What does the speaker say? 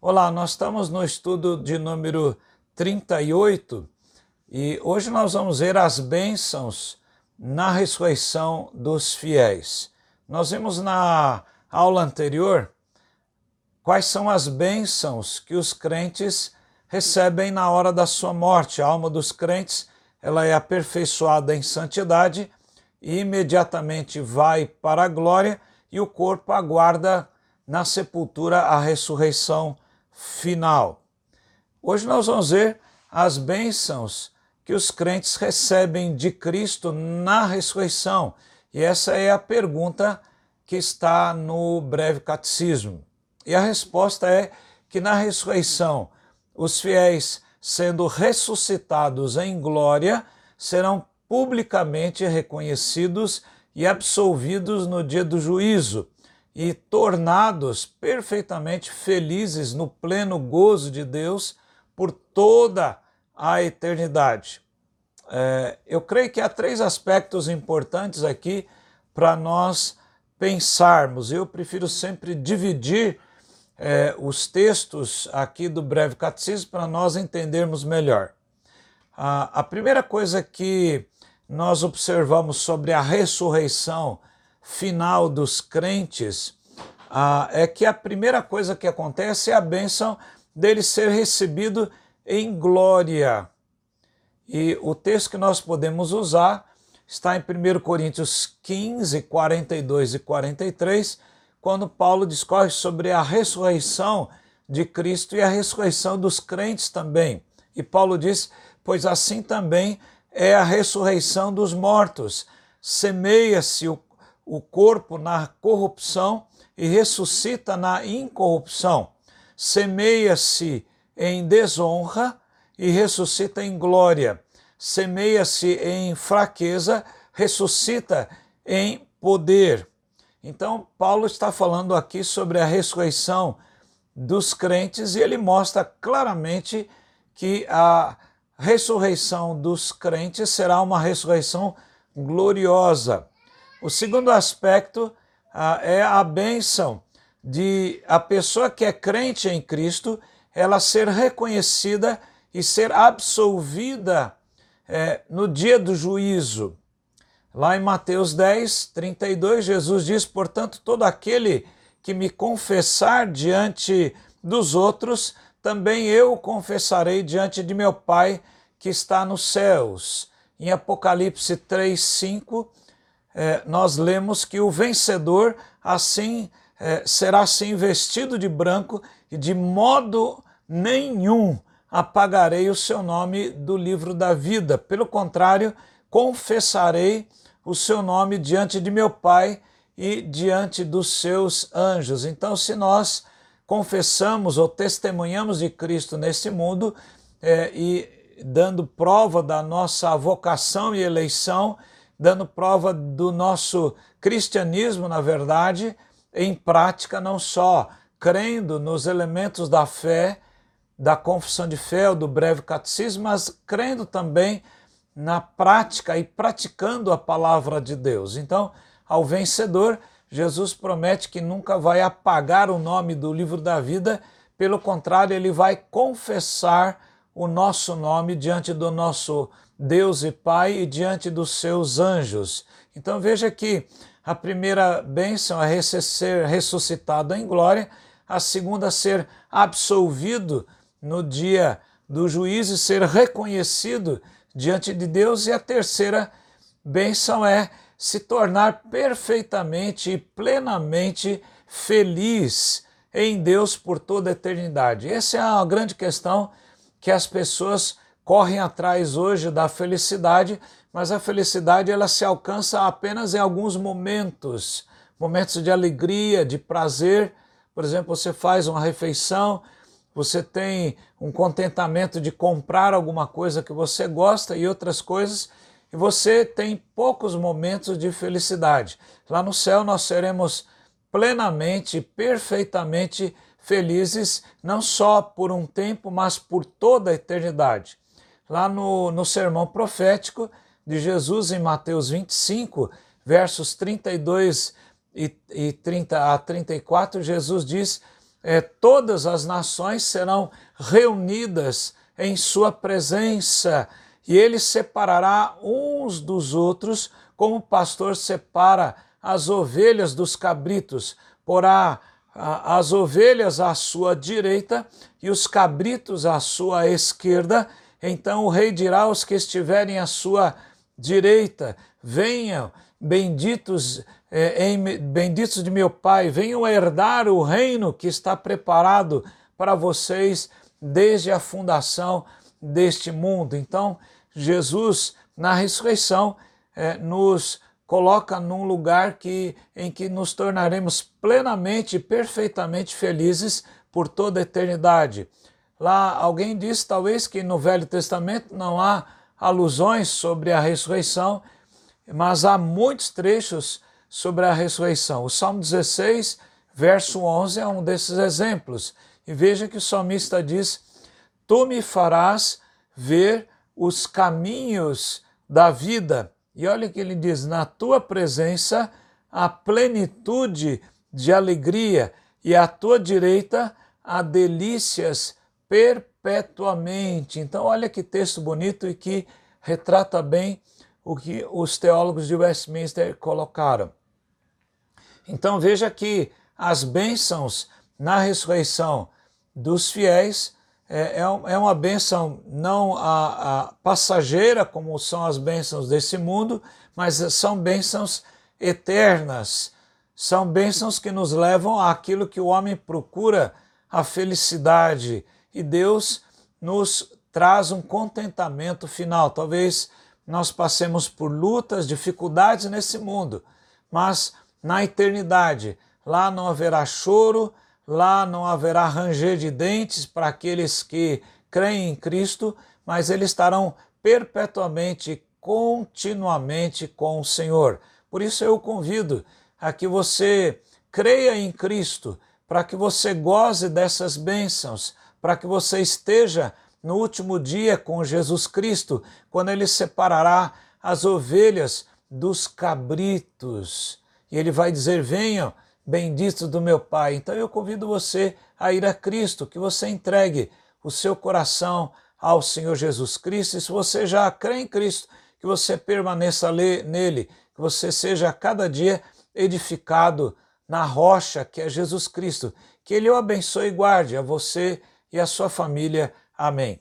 Olá, nós estamos no estudo de número 38 e hoje nós vamos ver as bênçãos na ressurreição dos fiéis. Nós vimos na aula anterior quais são as bênçãos que os crentes recebem na hora da sua morte. A alma dos crentes ela é aperfeiçoada em santidade imediatamente vai para a glória e o corpo aguarda na sepultura a ressurreição final. Hoje nós vamos ver as bênçãos que os crentes recebem de Cristo na ressurreição. E essa é a pergunta que está no breve catecismo. E a resposta é que na ressurreição, os fiéis, sendo ressuscitados em glória, serão publicamente reconhecidos e absolvidos no dia do juízo e tornados perfeitamente felizes no pleno gozo de Deus por toda a eternidade. É, eu creio que há três aspectos importantes aqui para nós pensarmos. Eu prefiro sempre dividir é, os textos aqui do Breve Catecismo para nós entendermos melhor. A, a primeira coisa que nós observamos sobre a ressurreição final dos crentes ah, é que a primeira coisa que acontece é a bênção dele ser recebido em glória. E o texto que nós podemos usar está em 1 Coríntios 15, 42 e 43, quando Paulo discorre sobre a ressurreição de Cristo e a ressurreição dos crentes também. E Paulo diz: Pois assim também é a ressurreição dos mortos. Semeia-se o o corpo na corrupção e ressuscita na incorrupção. Semeia-se em desonra e ressuscita em glória. Semeia-se em fraqueza, ressuscita em poder. Então, Paulo está falando aqui sobre a ressurreição dos crentes e ele mostra claramente que a ressurreição dos crentes será uma ressurreição gloriosa. O segundo aspecto ah, é a bênção de a pessoa que é crente em Cristo, ela ser reconhecida e ser absolvida é, no dia do juízo. Lá em Mateus 10, 32, Jesus diz: Portanto, todo aquele que me confessar diante dos outros, também eu confessarei diante de meu Pai que está nos céus. Em Apocalipse 3, 5, é, nós lemos que o vencedor assim é, será assim vestido de branco e de modo nenhum apagarei o seu nome do livro da vida. Pelo contrário, confessarei o seu nome diante de meu Pai e diante dos seus anjos. Então, se nós confessamos ou testemunhamos de Cristo nesse mundo é, e dando prova da nossa vocação e eleição, dando prova do nosso cristianismo, na verdade, em prática, não só crendo nos elementos da fé, da confissão de fé, do breve catecismo, mas crendo também na prática e praticando a palavra de Deus. Então, ao vencedor, Jesus promete que nunca vai apagar o nome do livro da vida, pelo contrário, ele vai confessar o nosso nome diante do nosso Deus e Pai e diante dos seus anjos. Então veja que a primeira bênção é ser ressuscitado em glória, a segunda ser absolvido no dia do juízo e ser reconhecido diante de Deus, e a terceira bênção é se tornar perfeitamente e plenamente feliz em Deus por toda a eternidade. Essa é uma grande questão que as pessoas correm atrás hoje da felicidade, mas a felicidade ela se alcança apenas em alguns momentos, momentos de alegria, de prazer. Por exemplo, você faz uma refeição, você tem um contentamento de comprar alguma coisa que você gosta e outras coisas, e você tem poucos momentos de felicidade. Lá no céu nós seremos plenamente, perfeitamente felizes, não só por um tempo, mas por toda a eternidade. Lá no, no sermão profético, de Jesus em Mateus 25, versos 32 e, e 30 a 34, Jesus diz: é, Todas as nações serão reunidas em Sua presença, e Ele separará uns dos outros, como o pastor separa as ovelhas dos cabritos, porá as ovelhas à sua direita e os cabritos à sua esquerda. Então o rei dirá aos que estiverem à sua direita: Venham, benditos, eh, em, benditos de meu Pai, venham herdar o reino que está preparado para vocês desde a fundação deste mundo. Então, Jesus, na ressurreição, eh, nos coloca num lugar que, em que nos tornaremos plenamente e perfeitamente felizes por toda a eternidade. Lá alguém diz talvez que no Velho Testamento não há alusões sobre a ressurreição, mas há muitos trechos sobre a ressurreição. O Salmo 16, verso 11 é um desses exemplos. E veja que o salmista diz: Tu me farás ver os caminhos da vida e olha que ele diz: na tua presença a plenitude de alegria, e à tua direita há delícias perpetuamente. Então, olha que texto bonito e que retrata bem o que os teólogos de Westminster colocaram. Então, veja que as bênçãos na ressurreição dos fiéis é, é uma bênção não a, a passageira, como são as bênçãos desse mundo, mas são bênçãos eternas. São bênçãos que nos levam àquilo que o homem procura, a felicidade. E Deus nos traz um contentamento final. Talvez nós passemos por lutas, dificuldades nesse mundo, mas na eternidade, lá não haverá choro, Lá não haverá ranger de dentes para aqueles que creem em Cristo, mas eles estarão perpetuamente, continuamente com o Senhor. Por isso eu convido a que você creia em Cristo, para que você goze dessas bênçãos, para que você esteja no último dia com Jesus Cristo, quando ele separará as ovelhas dos cabritos. E ele vai dizer: Venham, bendito do meu Pai. Então eu convido você a ir a Cristo, que você entregue o seu coração ao Senhor Jesus Cristo. E se você já crê em Cristo, que você permaneça nele, que você seja a cada dia edificado na rocha que é Jesus Cristo. Que Ele o abençoe e guarde a você e a sua família. Amém.